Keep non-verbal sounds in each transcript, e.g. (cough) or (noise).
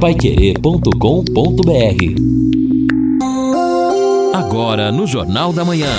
paiquerê.com.br Agora no Jornal da Manhã.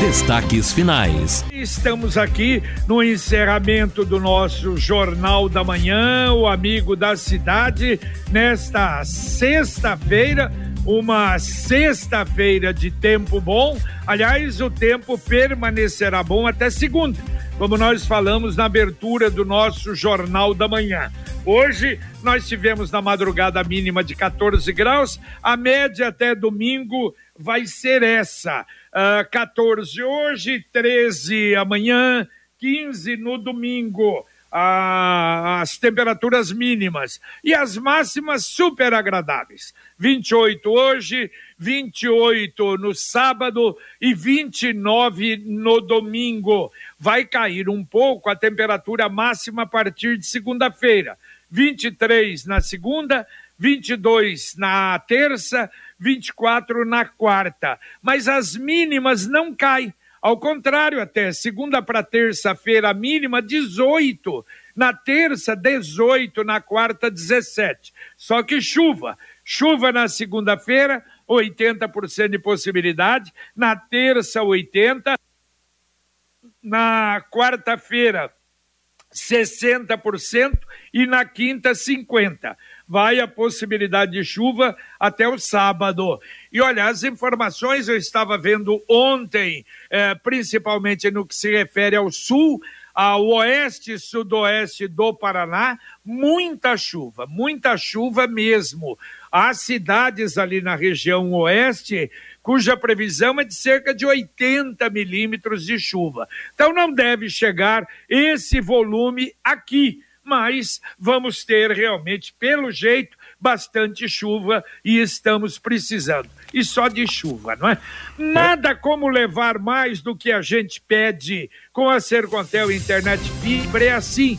Destaques finais. Estamos aqui no encerramento do nosso Jornal da Manhã, o amigo da cidade, nesta sexta-feira uma sexta-feira de tempo bom. Aliás, o tempo permanecerá bom até segunda, como nós falamos na abertura do nosso Jornal da Manhã. Hoje nós tivemos na madrugada mínima de 14 graus, a média até domingo vai ser essa: uh, ah, 14 hoje, 13 amanhã, 15 no domingo a, as temperaturas mínimas e as máximas super agradáveis. 28 hoje, 28 no sábado e 29 no domingo. Vai cair um pouco a temperatura máxima a partir de segunda-feira. 23 na segunda, 22 na terça, 24 na quarta. Mas as mínimas não caem ao contrário, até segunda para terça-feira, mínima 18. Na terça, 18. Na quarta, 17. Só que chuva. Chuva na segunda-feira, 80% de possibilidade. Na terça, 80%. Na quarta-feira, 60% e na quinta 50%. Vai a possibilidade de chuva até o sábado. E olha, as informações eu estava vendo ontem, eh, principalmente no que se refere ao sul, ao oeste e sudoeste do Paraná, muita chuva, muita chuva mesmo. Há cidades ali na região oeste cuja previsão é de cerca de 80 milímetros de chuva. Então não deve chegar esse volume aqui, mas vamos ter realmente, pelo jeito, bastante chuva e estamos precisando. E só de chuva, não é? Nada como levar mais do que a gente pede com a Sercontel Internet Fibra. É assim,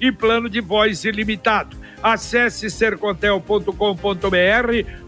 e plano de voz ilimitado. Acesse sercontel.com.br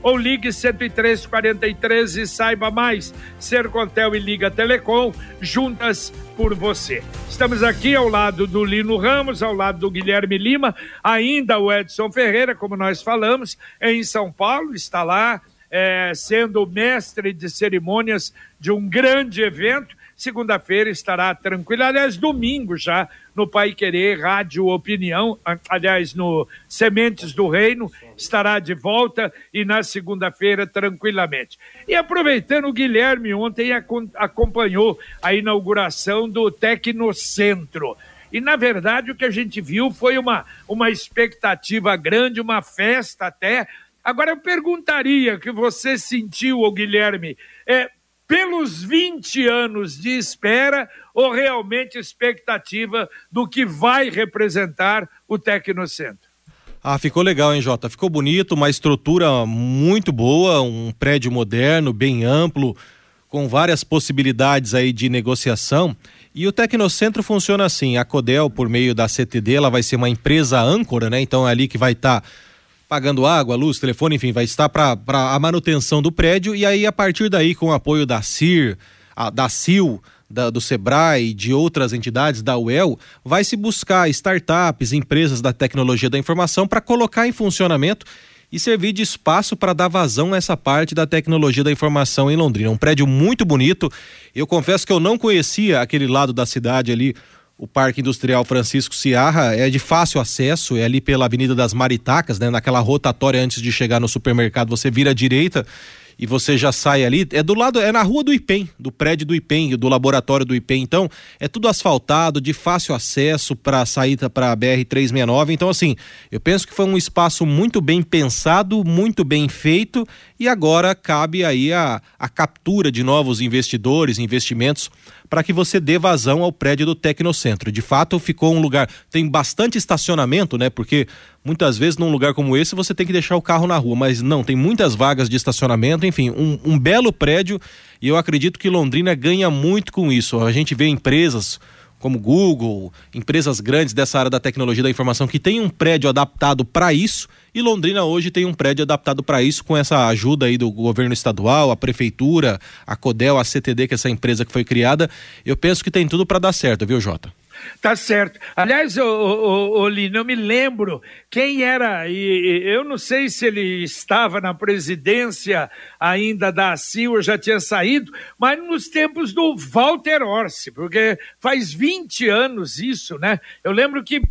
ou ligue 10343 e saiba mais. Sercontel e Liga Telecom, juntas por você. Estamos aqui ao lado do Lino Ramos, ao lado do Guilherme Lima, ainda o Edson Ferreira, como nós falamos, em São Paulo, está lá é, sendo mestre de cerimônias de um grande evento Segunda-feira estará tranquilo. Aliás, domingo já, no Pai Querer, Rádio Opinião, aliás, no Sementes do Reino, estará de volta e na segunda-feira, tranquilamente. E aproveitando, o Guilherme ontem acompanhou a inauguração do Tecnocentro. E, na verdade, o que a gente viu foi uma, uma expectativa grande, uma festa até. Agora, eu perguntaria que você sentiu, Guilherme, é, pelos 20 anos de espera ou realmente expectativa do que vai representar o Tecnocentro? Ah, ficou legal, hein, Jota? Ficou bonito, uma estrutura muito boa, um prédio moderno, bem amplo, com várias possibilidades aí de negociação. E o Tecnocentro funciona assim: a Codel, por meio da CTD, ela vai ser uma empresa âncora, né? Então é ali que vai estar. Tá pagando água, luz, telefone, enfim, vai estar para a manutenção do prédio e aí a partir daí com o apoio da CIR, a, da CIL, da, do Sebrae, de outras entidades, da UEL, vai se buscar startups, empresas da tecnologia da informação para colocar em funcionamento e servir de espaço para dar vazão a essa parte da tecnologia da informação em Londrina. Um prédio muito bonito. Eu confesso que eu não conhecia aquele lado da cidade ali o Parque Industrial Francisco Ciarra é de fácil acesso, é ali pela Avenida das Maritacas, né? Naquela rotatória antes de chegar no supermercado, você vira à direita e você já sai ali. É do lado, é na rua do IPEM, do prédio do IPEM, do laboratório do IPEM. Então, é tudo asfaltado, de fácil acesso para a saída para a BR 369. Então, assim, eu penso que foi um espaço muito bem pensado, muito bem feito e agora cabe aí a, a captura de novos investidores, investimentos para que você dê vazão ao prédio do Tecnocentro. De fato, ficou um lugar. Tem bastante estacionamento, né? Porque muitas vezes num lugar como esse você tem que deixar o carro na rua, mas não, tem muitas vagas de estacionamento, enfim, um, um belo prédio e eu acredito que Londrina ganha muito com isso. A gente vê empresas como Google, empresas grandes dessa área da tecnologia da informação que tem um prédio adaptado para isso e Londrina hoje tem um prédio adaptado para isso com essa ajuda aí do governo estadual, a prefeitura, a Codel, a CTD, que é essa empresa que foi criada. Eu penso que tem tudo para dar certo, viu, Jota? Tá certo. Aliás, ô, Lino, eu me lembro quem era, e eu não sei se ele estava na presidência ainda da CIL ou já tinha saído, mas nos tempos do Walter Orsi, porque faz 20 anos isso, né? Eu lembro que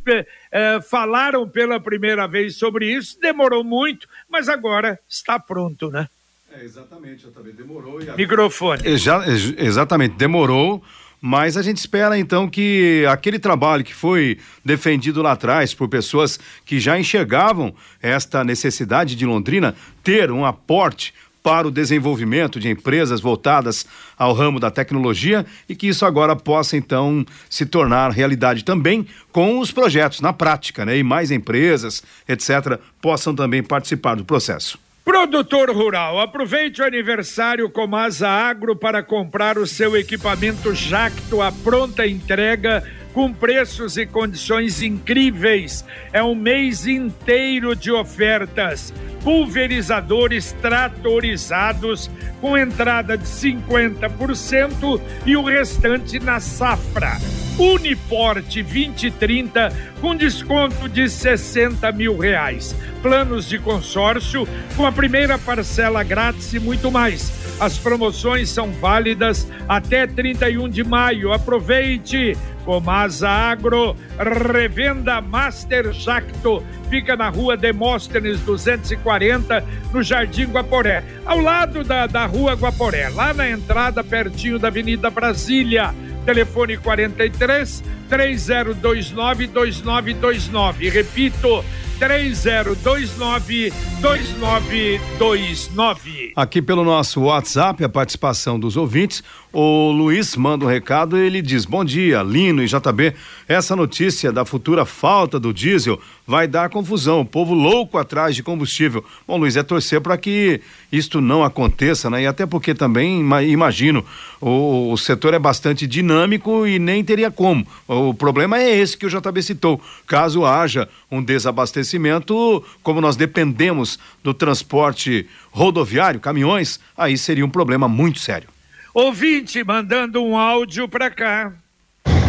é, falaram pela primeira vez sobre isso, demorou muito, mas agora está pronto, né? É, exatamente, eu também demorou. E Microfone. Exa exatamente, demorou mas a gente espera então que aquele trabalho que foi defendido lá atrás por pessoas que já enxergavam esta necessidade de Londrina ter um aporte para o desenvolvimento de empresas voltadas ao ramo da tecnologia e que isso agora possa então se tornar realidade também com os projetos na prática, né? E mais empresas, etc, possam também participar do processo. Produtor rural, aproveite o aniversário Comasa Agro para comprar o seu equipamento Jacto à pronta entrega com preços e condições incríveis. É um mês inteiro de ofertas. Pulverizadores tratorizados com entrada de 50% e o restante na safra. Uniporte 2030 com desconto de 60 mil reais. Planos de consórcio com a primeira parcela grátis e muito mais. As promoções são válidas até 31 de maio. Aproveite! Comasa Agro, revenda Master Jacto, fica na rua Demóstenes 240, no Jardim Guaporé, ao lado da, da rua Guaporé, lá na entrada, pertinho da Avenida Brasília. Telefone 43 3029 2929. Repito, 3029 2929. Aqui pelo nosso WhatsApp, a participação dos ouvintes. O Luiz manda um recado ele diz: Bom dia, Lino e JB. Essa notícia da futura falta do diesel vai dar confusão. O povo louco atrás de combustível. Bom, Luiz, é torcer para que isto não aconteça, né? E até porque também imagino o, o, setor é bastante dinâmico e nem teria como. O problema é esse que o JB citou. Caso haja um desabastecimento, como nós dependemos do transporte rodoviário, caminhões, aí seria um problema muito sério. Ouvinte mandando um áudio para cá.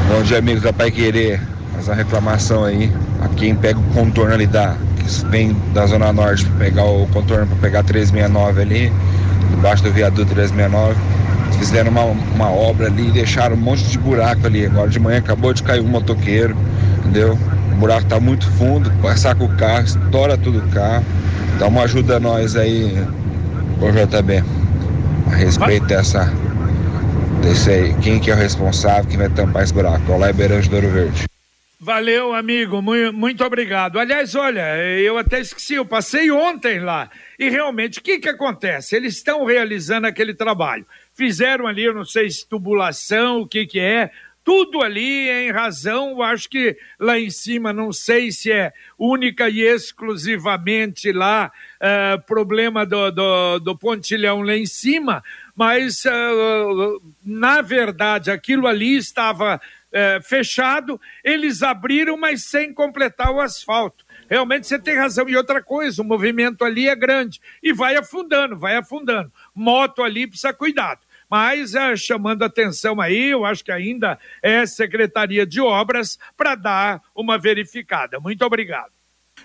Bom dia, amigos da Pai Querer. Faz uma reclamação aí. A quem pega o contorno ali da. Que vem da Zona Norte para pegar o contorno para pegar 369 ali, debaixo do viaduto 369. Fizeram uma, uma obra ali e deixaram um monte de buraco ali. Agora de manhã acabou de cair um motoqueiro, entendeu? O buraco tá muito fundo, passar com o carro, estoura tudo o carro. Dá uma ajuda a nós aí, o JB, a respeito dessa desse aí. Quem que é o responsável, quem vai tampar esse buraco? Olá, Beirante do Ouro Verde. Valeu, amigo, muito obrigado. Aliás, olha, eu até esqueci, eu passei ontem lá. E realmente, o que que acontece? Eles estão realizando aquele trabalho. Fizeram ali, eu não sei se tubulação, o que que é, tudo ali em razão, acho que lá em cima, não sei se é única e exclusivamente lá, uh, problema do, do, do pontilhão lá em cima, mas uh, na verdade aquilo ali estava uh, fechado, eles abriram, mas sem completar o asfalto. Realmente você tem razão. E outra coisa, o movimento ali é grande e vai afundando, vai afundando. Moto ali precisa cuidado. Mas é, chamando atenção aí, eu acho que ainda é Secretaria de Obras para dar uma verificada. Muito obrigado.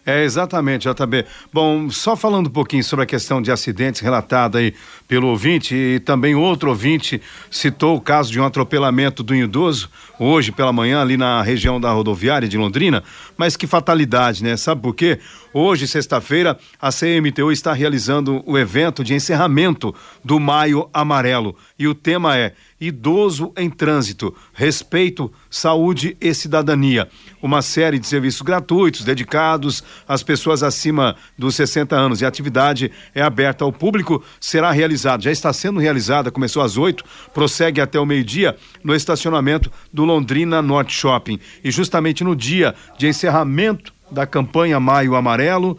É, exatamente, JB. Bom, só falando um pouquinho sobre a questão de acidentes relatada aí pelo ouvinte, e também outro ouvinte citou o caso de um atropelamento do idoso, hoje pela manhã, ali na região da rodoviária de Londrina, mas que fatalidade, né? Sabe por quê? Hoje, sexta-feira, a CMTU está realizando o evento de encerramento do Maio Amarelo, e o tema é Idoso em Trânsito, Respeito, Saúde e Cidadania. Uma série de serviços gratuitos dedicados às pessoas acima dos 60 anos e a atividade é aberta ao público, será realizada, já está sendo realizada, começou às 8, prossegue até o meio-dia no estacionamento do Londrina Norte Shopping. E justamente no dia de encerramento da campanha Maio Amarelo,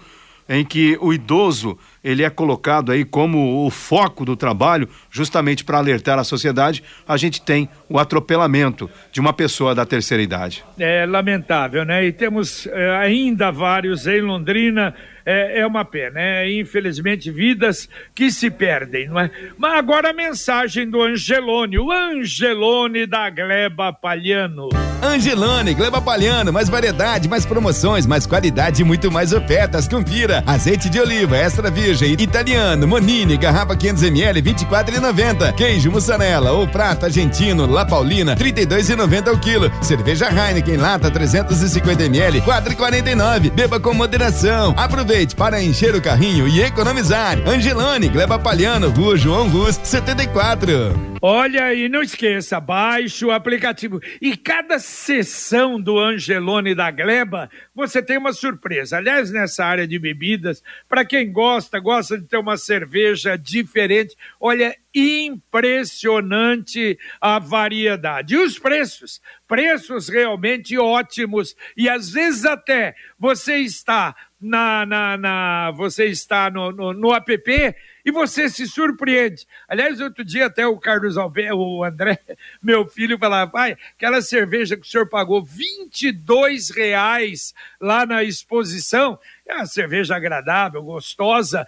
em que o idoso ele é colocado aí como o foco do trabalho, justamente para alertar a sociedade, a gente tem o atropelamento de uma pessoa da terceira idade. É lamentável, né? E temos é, ainda vários em Londrina é, é uma pena, é infelizmente vidas que se perdem, não é? Mas agora a mensagem do Angelone, o Angelone da Gleba Palhano. Angelone, Gleba Palhano, mais variedade, mais promoções, mais qualidade e muito mais ofertas. Confira: azeite de oliva extra virgem italiano, Monini, garrafa 500 ml, 24,90. Queijo mussarela ou prato argentino La Paulina, 32,90 o quilo. Cerveja Heineken lata 350 ml, 4,49. Beba com moderação. Aproveite Aproveite para encher o carrinho e economizar. Angelone, Gleba Palhano, Rua João Gus, 74. Olha, e não esqueça, baixe o aplicativo. E cada sessão do Angelone da Gleba, você tem uma surpresa. Aliás, nessa área de bebidas, para quem gosta, gosta de ter uma cerveja diferente, olha, impressionante a variedade. E os preços? Preços realmente ótimos. E às vezes até você está na, na, na você está no, no, no, app e você se surpreende. Aliás, outro dia até o Carlos Alberto, o André, (laughs) meu filho, falava, pai, aquela cerveja que o senhor pagou 22 reais lá na exposição, é uma cerveja agradável, gostosa,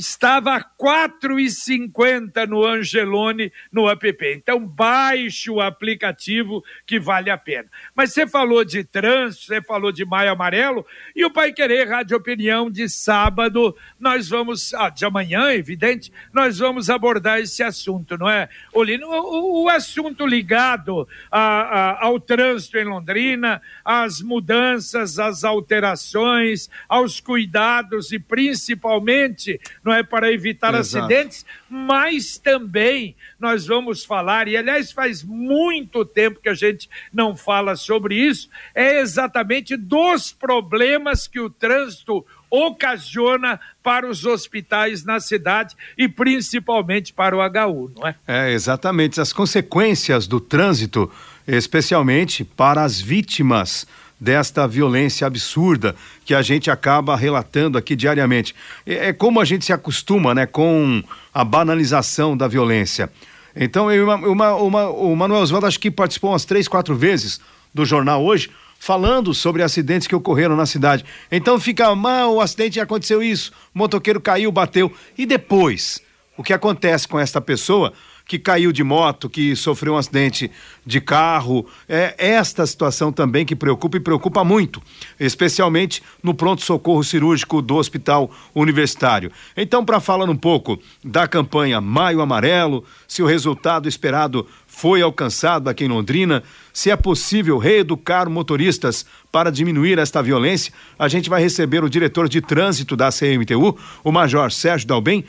estava a 4,50 no Angelone no app. Então baixe o aplicativo que vale a pena. Mas você falou de trânsito, você falou de Maio Amarelo e o Pai Querer Rádio Opinião de sábado, nós vamos, ah, de amanhã, evidente, nós vamos abordar esse assunto, não é? Olino, o, o assunto ligado a, a, ao trânsito em Londrina, às mudanças, às alterações, aos cuidados e principalmente é para evitar Exato. acidentes, mas também nós vamos falar, e aliás faz muito tempo que a gente não fala sobre isso, é exatamente dos problemas que o trânsito ocasiona para os hospitais na cidade e principalmente para o HU, não é? É, exatamente. As consequências do trânsito, especialmente para as vítimas desta violência absurda que a gente acaba relatando aqui diariamente. É, é como a gente se acostuma, né, com a banalização da violência. Então, eu, uma, uma, o Manuel Oswaldo acho que participou umas três, quatro vezes do jornal hoje, falando sobre acidentes que ocorreram na cidade. Então fica mal, o acidente aconteceu isso, o motoqueiro caiu, bateu. E depois, o que acontece com esta pessoa? Que caiu de moto, que sofreu um acidente de carro. É esta situação também que preocupa e preocupa muito, especialmente no pronto-socorro cirúrgico do Hospital Universitário. Então, para falar um pouco da campanha Maio Amarelo, se o resultado esperado foi alcançado aqui em Londrina, se é possível reeducar motoristas para diminuir esta violência, a gente vai receber o diretor de trânsito da CMTU, o Major Sérgio Dalbem,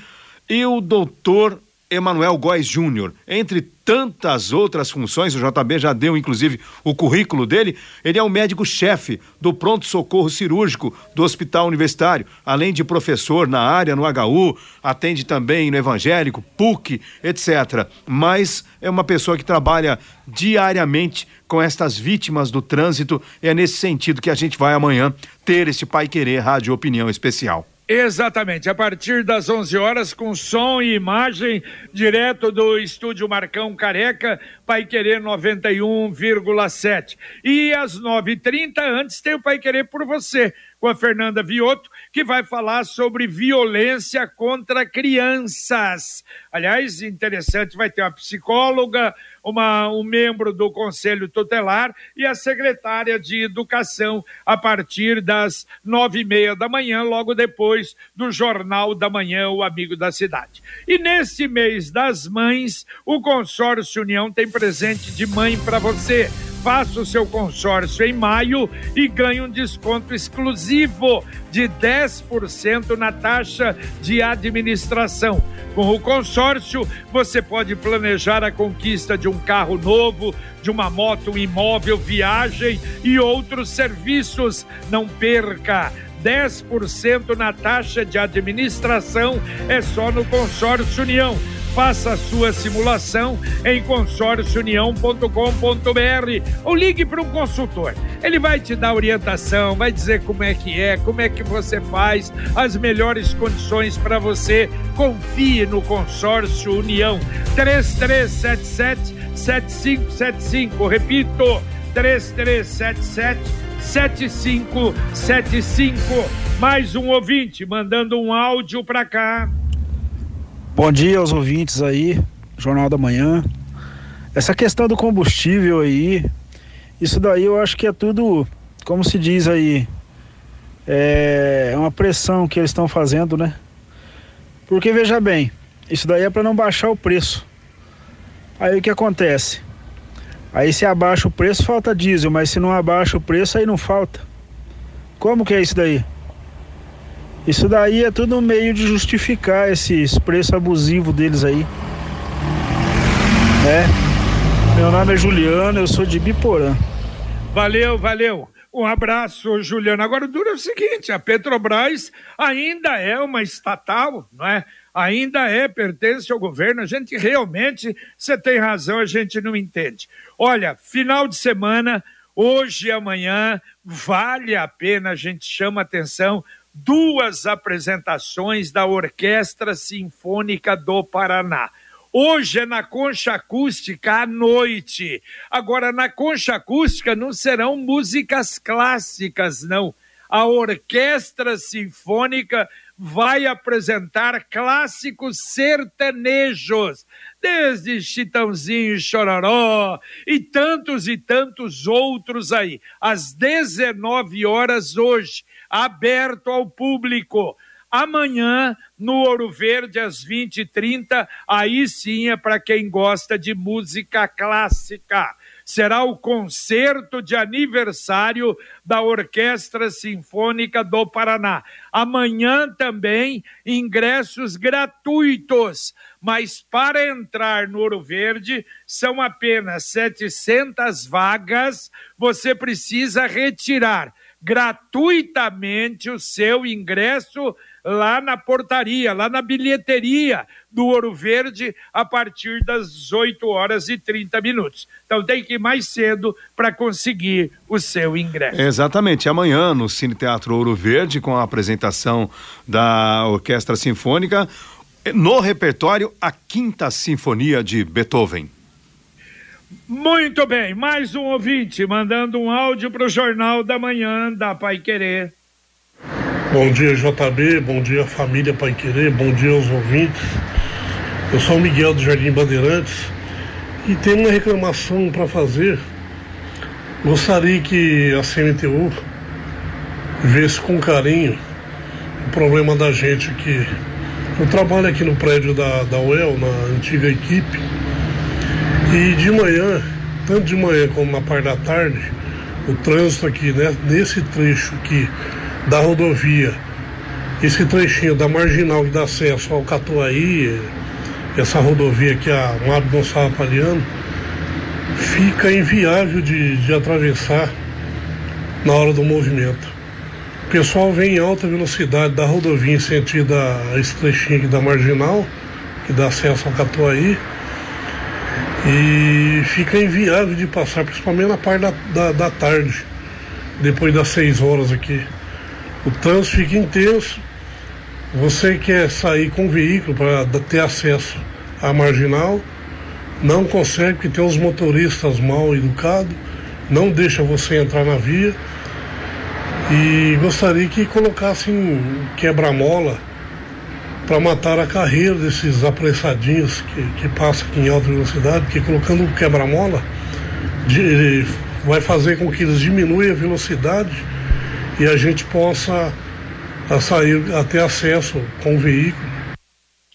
e o doutor Emanuel Góes Júnior. Entre tantas outras funções, o JB já deu inclusive o currículo dele, ele é o médico-chefe do pronto-socorro cirúrgico do Hospital Universitário, além de professor na área no HU, atende também no Evangélico, PUC, etc. Mas é uma pessoa que trabalha diariamente com estas vítimas do trânsito. É nesse sentido que a gente vai amanhã ter esse Pai Querer Rádio Opinião Especial. Exatamente, a partir das 11 horas, com som e imagem, direto do estúdio Marcão Careca, Pai Querer 91,7. E às 9h30, antes tem o Pai Querer por você, com a Fernanda Vioto, que vai falar sobre violência contra crianças. Aliás, interessante, vai ter uma psicóloga, uma, um membro do Conselho Tutelar e a secretária de Educação a partir das nove e meia da manhã, logo depois do Jornal da Manhã, o Amigo da Cidade. E neste mês das mães, o Consórcio União tem presente de mãe para você Faça o seu consórcio em maio e ganhe um desconto exclusivo de 10% na taxa de administração. Com o consórcio, você pode planejar a conquista de um carro novo, de uma moto, um imóvel, viagem e outros serviços. Não perca! 10% na taxa de administração é só no Consórcio União. Faça a sua simulação em consórciounião.com.br ou ligue para um consultor. Ele vai te dar orientação, vai dizer como é que é, como é que você faz, as melhores condições para você. Confie no Consórcio União. 3377 7575. Repito, 3377 7575. Mais um ouvinte mandando um áudio para cá. Bom dia aos ouvintes aí, Jornal da Manhã. Essa questão do combustível aí, isso daí eu acho que é tudo, como se diz aí, é uma pressão que eles estão fazendo, né? Porque veja bem, isso daí é para não baixar o preço. Aí o que acontece? Aí se abaixa o preço, falta diesel, mas se não abaixa o preço, aí não falta. Como que é isso daí? Isso daí é tudo um meio de justificar esse preço abusivo deles aí. É. Meu nome é Juliano, eu sou de Biporã. Valeu, valeu. Um abraço, Juliano. Agora, o duro é o seguinte: a Petrobras ainda é uma estatal, não é? Ainda é, pertence ao governo. A gente realmente, você tem razão, a gente não entende. Olha, final de semana, hoje e amanhã, vale a pena, a gente chama atenção duas apresentações da Orquestra Sinfônica do Paraná. Hoje é na Concha Acústica à noite. Agora, na Concha Acústica não serão músicas clássicas, não. A Orquestra Sinfônica vai apresentar clássicos sertanejos, desde Chitãozinho e Chororó e tantos e tantos outros aí, às 19 horas hoje aberto ao público. Amanhã, no Ouro Verde, às 20h30, aí sim é para quem gosta de música clássica. Será o concerto de aniversário da Orquestra Sinfônica do Paraná. Amanhã também, ingressos gratuitos, mas para entrar no Ouro Verde são apenas 700 vagas. Você precisa retirar gratuitamente o seu ingresso lá na portaria, lá na bilheteria do Ouro Verde, a partir das 8 horas e 30 minutos. Então tem que ir mais cedo para conseguir o seu ingresso. Exatamente. Amanhã, no Cine Teatro Ouro Verde, com a apresentação da Orquestra Sinfônica, no repertório, a Quinta Sinfonia de Beethoven. Muito bem, mais um ouvinte mandando um áudio para o Jornal da Manhã da Pai Querer. Bom dia, JB, bom dia, família Pai Querer, bom dia aos ouvintes. Eu sou o Miguel do Jardim Bandeirantes e tenho uma reclamação para fazer. Gostaria que a CMTU visse com carinho o problema da gente aqui. Eu trabalho aqui no prédio da, da UEL, na antiga equipe e de manhã, tanto de manhã como na parte da tarde, o trânsito aqui, né, nesse trecho aqui da rodovia, esse trechinho da marginal que dá acesso ao Catuaí, essa rodovia aqui, a Mário Gonçalo Paliano, fica inviável de, de atravessar na hora do movimento. O pessoal vem em alta velocidade da rodovia em sentido a esse trechinho aqui da marginal, que dá acesso ao Catuaí e fica inviável de passar, principalmente na parte da, da, da tarde, depois das seis horas aqui. O trânsito fica intenso. Você quer sair com o veículo para ter acesso à marginal, não consegue porque tem os motoristas mal educados, não deixa você entrar na via. E gostaria que colocassem quebra-mola para matar a carreira desses apressadinhos que, que passam aqui em alta velocidade, porque colocando o quebra-mola vai fazer com que eles diminuam a velocidade e a gente possa a sair a ter acesso com o veículo.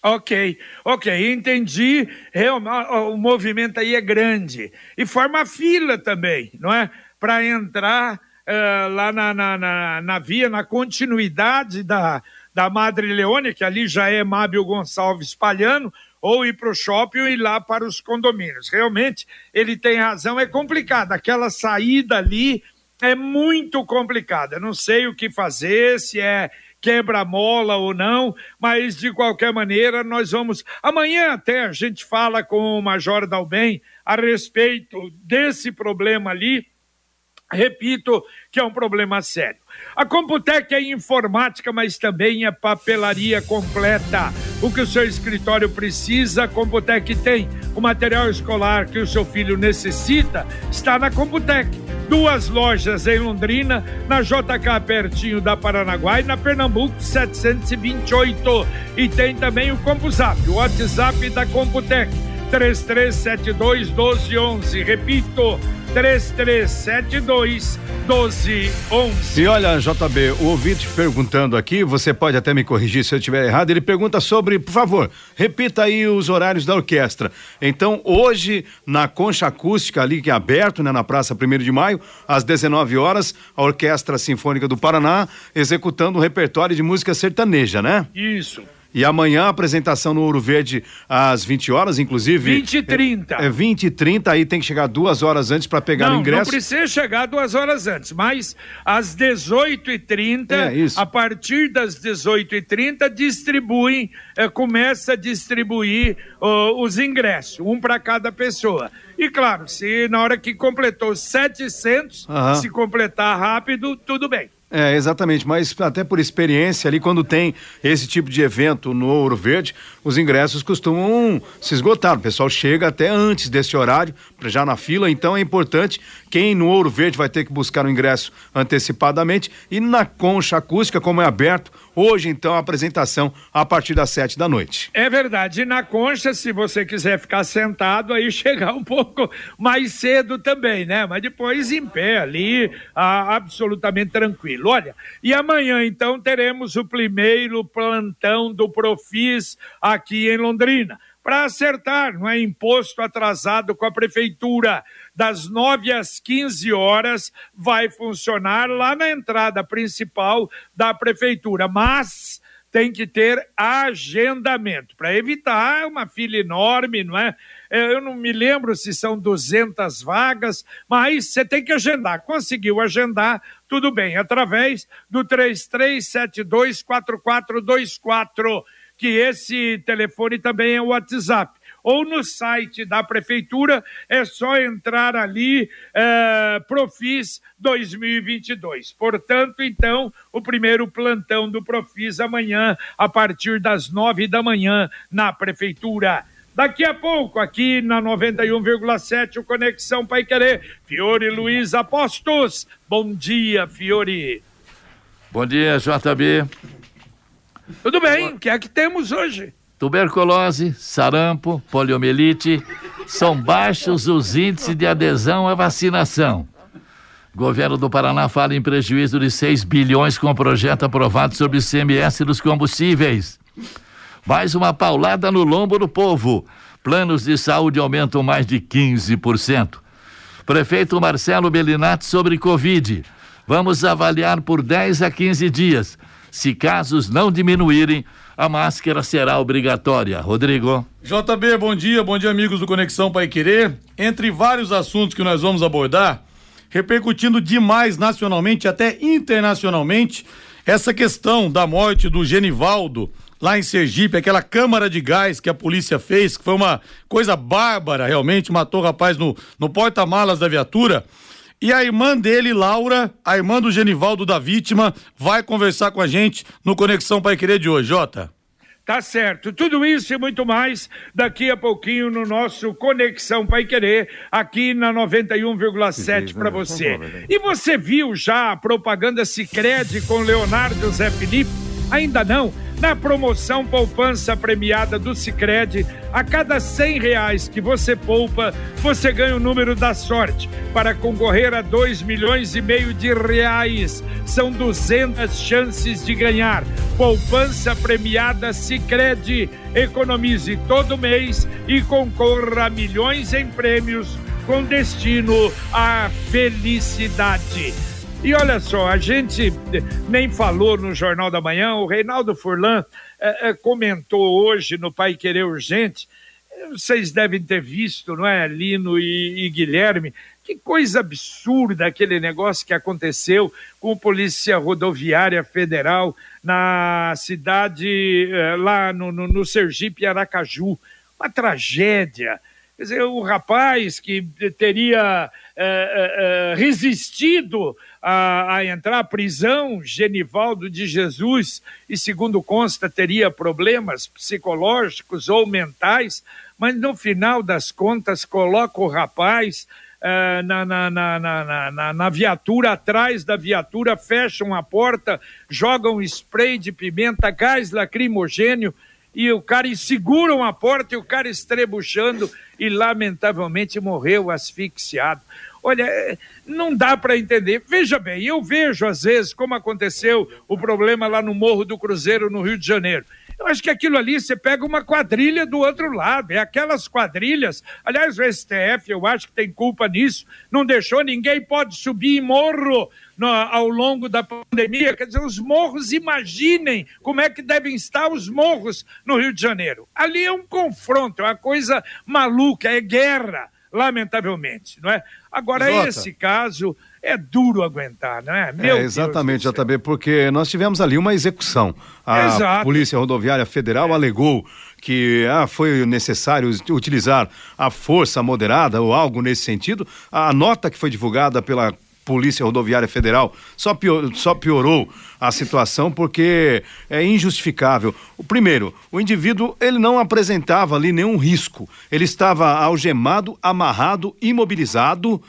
Ok, ok, entendi. Realmente, o movimento aí é grande. E forma fila também, não é? Para entrar uh, lá na, na, na, na, via, na continuidade da, da Madre Leone, que ali já é Mábio Gonçalves Palhano, ou ir para o shopping ou ir lá para os condomínios. Realmente, ele tem razão, é complicado. Aquela saída ali é muito complicada. Não sei o que fazer, se é quebra-mola ou não, mas de qualquer maneira nós vamos. Amanhã até a gente fala com o Major Dalben a respeito desse problema ali. Repito que é um problema sério. A Computec é informática, mas também é papelaria completa. O que o seu escritório precisa, a Computec tem. O material escolar que o seu filho necessita está na Computec duas lojas em Londrina, na JK pertinho da Paranaguá e na Pernambuco 728. E tem também o CompuZap, o WhatsApp da Computec 3372 1211. Repito, 3372 1211. E olha, JB, o ouvinte perguntando aqui, você pode até me corrigir se eu estiver errado, ele pergunta sobre, por favor, repita aí os horários da orquestra. Então, hoje, na Concha Acústica, ali que é aberto, né, na Praça 1 de Maio, às 19 horas, a Orquestra Sinfônica do Paraná executando um repertório de música sertaneja, né? Isso. E amanhã a apresentação no Ouro Verde às 20 horas, inclusive. 20 e 30. É, é 20 e 30, aí tem que chegar duas horas antes para pegar não, o ingresso. Não precisa chegar duas horas antes, mas às 18 e 30, é, a partir das 18 e 30, distribuem, é, começa a distribuir os ingressos, um para cada pessoa. E claro, se na hora que completou 700, se completar rápido, tudo bem. É, exatamente, mas até por experiência ali, quando tem esse tipo de evento no Ouro Verde, os ingressos costumam se esgotar. O pessoal chega até antes desse horário, já na fila, então é importante. Quem no Ouro Verde vai ter que buscar o ingresso antecipadamente. E na concha acústica, como é aberto, Hoje, então, a apresentação a partir das sete da noite. É verdade. E na concha, se você quiser ficar sentado, aí (laughs) chegar um pouco mais cedo também, né? Mas depois em pé ali, ah, absolutamente tranquilo. Olha, e amanhã, então, teremos o primeiro plantão do Profis aqui em Londrina para acertar, não é imposto atrasado com a prefeitura. Das 9 às 15 horas vai funcionar lá na entrada principal da prefeitura, mas tem que ter agendamento para evitar uma fila enorme, não é? é? Eu não me lembro se são 200 vagas, mas você tem que agendar. Conseguiu agendar, tudo bem, através do 33724424 que esse telefone também é o WhatsApp. Ou no site da prefeitura, é só entrar ali, é, Profis 2022. Portanto, então, o primeiro plantão do Profis amanhã, a partir das nove da manhã, na prefeitura. Daqui a pouco, aqui na 91,7, o Conexão Pai Querer. Fiore Luiz Apostos. Bom dia, Fiore. Bom dia, JB. Tudo bem, o que é que temos hoje? Tuberculose, sarampo, poliomielite, são baixos os índices de adesão à vacinação. O governo do Paraná fala em prejuízo de 6 bilhões com o projeto aprovado sobre o CMS dos combustíveis. Mais uma paulada no lombo do povo. Planos de saúde aumentam mais de 15%. Prefeito Marcelo Bellinati sobre Covid. Vamos avaliar por 10 a 15 dias. Se casos não diminuírem, a máscara será obrigatória. Rodrigo. JB, bom dia, bom dia, amigos do Conexão Pai Querer. Entre vários assuntos que nós vamos abordar, repercutindo demais nacionalmente, até internacionalmente, essa questão da morte do Genivaldo lá em Sergipe, aquela câmara de gás que a polícia fez, que foi uma coisa bárbara, realmente, matou o rapaz no, no porta-malas da viatura. E a irmã dele, Laura, a irmã do Genivaldo da vítima, vai conversar com a gente no Conexão Pai Querer de hoje, Jota. Tá certo. Tudo isso e muito mais daqui a pouquinho no nosso Conexão Pai Querer, aqui na 91,7 para você. E você viu já a propaganda Sicredi com Leonardo Zé Felipe? Ainda não? Na promoção Poupança Premiada do Sicredi, a cada cem reais que você poupa, você ganha o número da sorte para concorrer a dois milhões e meio de reais. São 200 chances de ganhar. Poupança Premiada Sicredi. Economize todo mês e concorra a milhões em prêmios com destino à felicidade. E olha só, a gente nem falou no Jornal da Manhã, o Reinaldo Furlan eh, eh, comentou hoje no Pai Querer Urgente, vocês devem ter visto, não é, Lino e, e Guilherme, que coisa absurda aquele negócio que aconteceu com a Polícia Rodoviária Federal na cidade, eh, lá no, no, no Sergipe, Aracaju. Uma tragédia. Quer dizer, o rapaz que teria é, é, resistido a, a, entrar à prisão, Genivaldo de Jesus, e segundo consta, teria problemas psicológicos ou mentais, mas no final das contas coloca o rapaz na, na, na, na, na, viatura, atrás da viatura, fecham a porta, jogam spray de pimenta, gás lacrimogênio e o cara e seguram a porta e o cara estrebuchando e lamentavelmente morreu asfixiado. Olha, é, não dá para entender. Veja bem, eu vejo às vezes como aconteceu o problema lá no Morro do Cruzeiro, no Rio de Janeiro. Eu acho que aquilo ali você pega uma quadrilha do outro lado, é aquelas quadrilhas. Aliás, o STF, eu acho que tem culpa nisso, não deixou ninguém pode subir em morro no, ao longo da pandemia. Quer dizer, os morros, imaginem como é que devem estar os morros no Rio de Janeiro. Ali é um confronto, é uma coisa maluca, é guerra, lamentavelmente, não é? Agora, Jota. esse caso é duro aguentar, não é? Meu é exatamente, JB, porque nós tivemos ali uma execução. A Exato. Polícia Rodoviária Federal é. alegou que ah, foi necessário utilizar a força moderada ou algo nesse sentido. A nota que foi divulgada pela Polícia Rodoviária Federal só, pior, só piorou a situação porque é injustificável. Primeiro, o indivíduo ele não apresentava ali nenhum risco. Ele estava algemado, amarrado, imobilizado.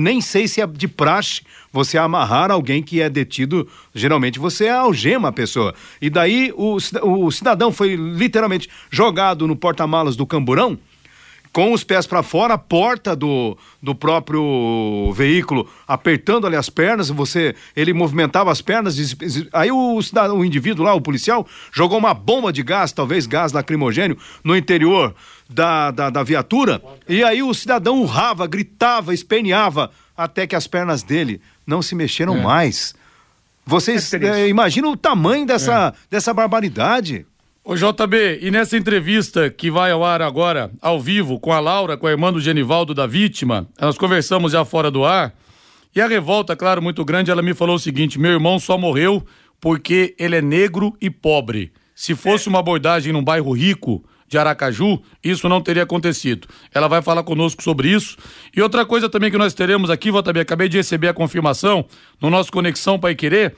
Nem sei se é de praxe você amarrar alguém que é detido. Geralmente você algema a pessoa. E daí o, o cidadão foi literalmente jogado no porta-malas do camburão com os pés para fora, a porta do, do próprio veículo apertando ali as pernas, você ele movimentava as pernas, aí o, o indivíduo lá, o policial, jogou uma bomba de gás, talvez gás lacrimogênio, no interior da, da, da viatura, e aí o cidadão urrava, gritava, esperneava, até que as pernas dele não se mexeram é. mais. Vocês é é, imaginam o tamanho dessa, é. dessa barbaridade? Ô JB, e nessa entrevista que vai ao ar agora, ao vivo, com a Laura, com a irmã do Genivaldo da vítima, nós conversamos já fora do ar, e a revolta, claro, muito grande, ela me falou o seguinte: meu irmão só morreu porque ele é negro e pobre. Se fosse uma abordagem num bairro rico de Aracaju, isso não teria acontecido. Ela vai falar conosco sobre isso. E outra coisa também que nós teremos aqui, JB, acabei de receber a confirmação no nosso Conexão Pai Querer,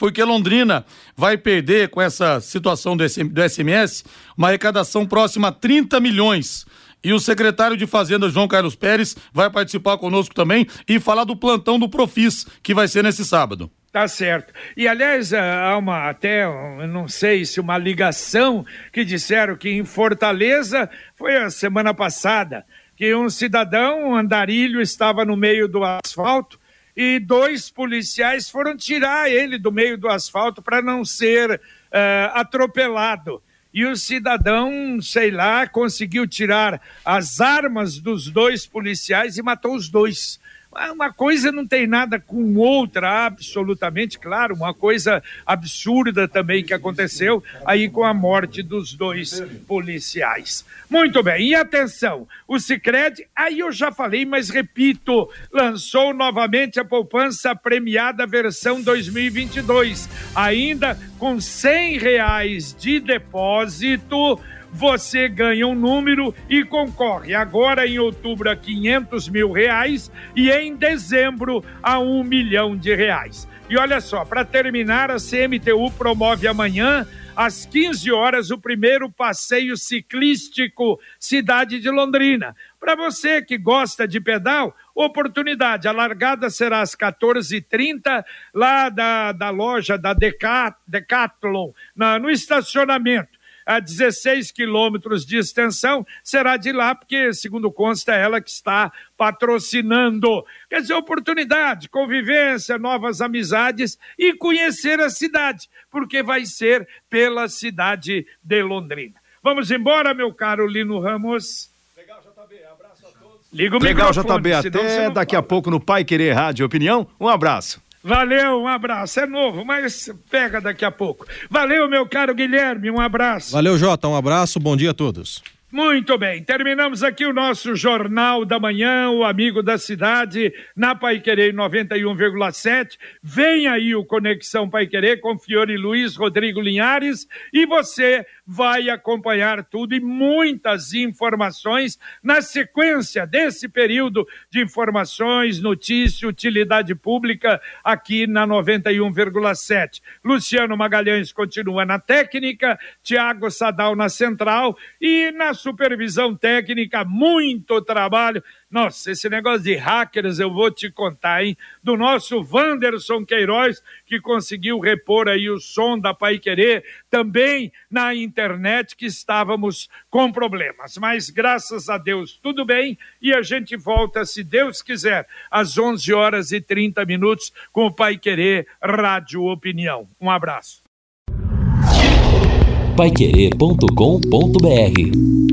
porque Londrina vai perder com essa situação do, SMS uma arrecadação próxima a 30 milhões. E o secretário de Fazenda, João Carlos Pérez, vai participar conosco também e falar do plantão do Profis, que vai ser nesse sábado. Tá certo. E aliás, há uma até, não sei se uma ligação que disseram que em Fortaleza foi a semana passada que um cidadão, um andarilho, estava no meio do asfalto e dois policiais foram tirar ele do meio do asfalto para não ser uh, atropelado. E o cidadão, sei lá, conseguiu tirar as armas dos dois policiais e matou os dois. Uma coisa não tem nada com outra, absolutamente claro, uma coisa absurda também que aconteceu aí com a morte dos dois policiais. Muito bem, e atenção, o Cicred, aí eu já falei, mas repito, lançou novamente a poupança premiada versão 2022, ainda com cem reais de depósito você ganha um número e concorre agora em outubro a 500 mil reais e em dezembro a um milhão de reais. E olha só, para terminar, a CMTU promove amanhã às 15 horas, o primeiro passeio ciclístico Cidade de Londrina. Para você que gosta de pedal, oportunidade. A largada será às 14h30, lá da, da loja da Decat, Decathlon, na, no estacionamento a 16 quilômetros de extensão, será de lá, porque, segundo consta, é ela que está patrocinando. Quer dizer, oportunidade, convivência, novas amizades e conhecer a cidade, porque vai ser pela cidade de Londrina. Vamos embora, meu caro Lino Ramos. Legal, JB. Abraço a todos. Liga o Legal, JB. Até daqui a fala. pouco no Pai Querer Rádio Opinião. Um abraço. Valeu, um abraço. É novo, mas pega daqui a pouco. Valeu, meu caro Guilherme, um abraço. Valeu, Jota. Um abraço, bom dia a todos. Muito bem, terminamos aqui o nosso Jornal da Manhã, o Amigo da Cidade, na Paiquerê 91,7. Vem aí o Conexão Paiquerê com Fiore Luiz Rodrigo Linhares e você vai acompanhar tudo e muitas informações na sequência desse período de informações, notícia, utilidade pública aqui na 91,7. Luciano Magalhães continua na técnica, Tiago Sadal na central e na supervisão técnica, muito trabalho. Nossa, esse negócio de hackers eu vou te contar, hein? Do nosso Wanderson Queiroz, que conseguiu repor aí o som da Pai Querer, também na internet, que estávamos com problemas. Mas graças a Deus tudo bem e a gente volta, se Deus quiser, às 11 horas e 30 minutos com o Pai Querer Rádio Opinião. Um abraço. Paiquerê.com.br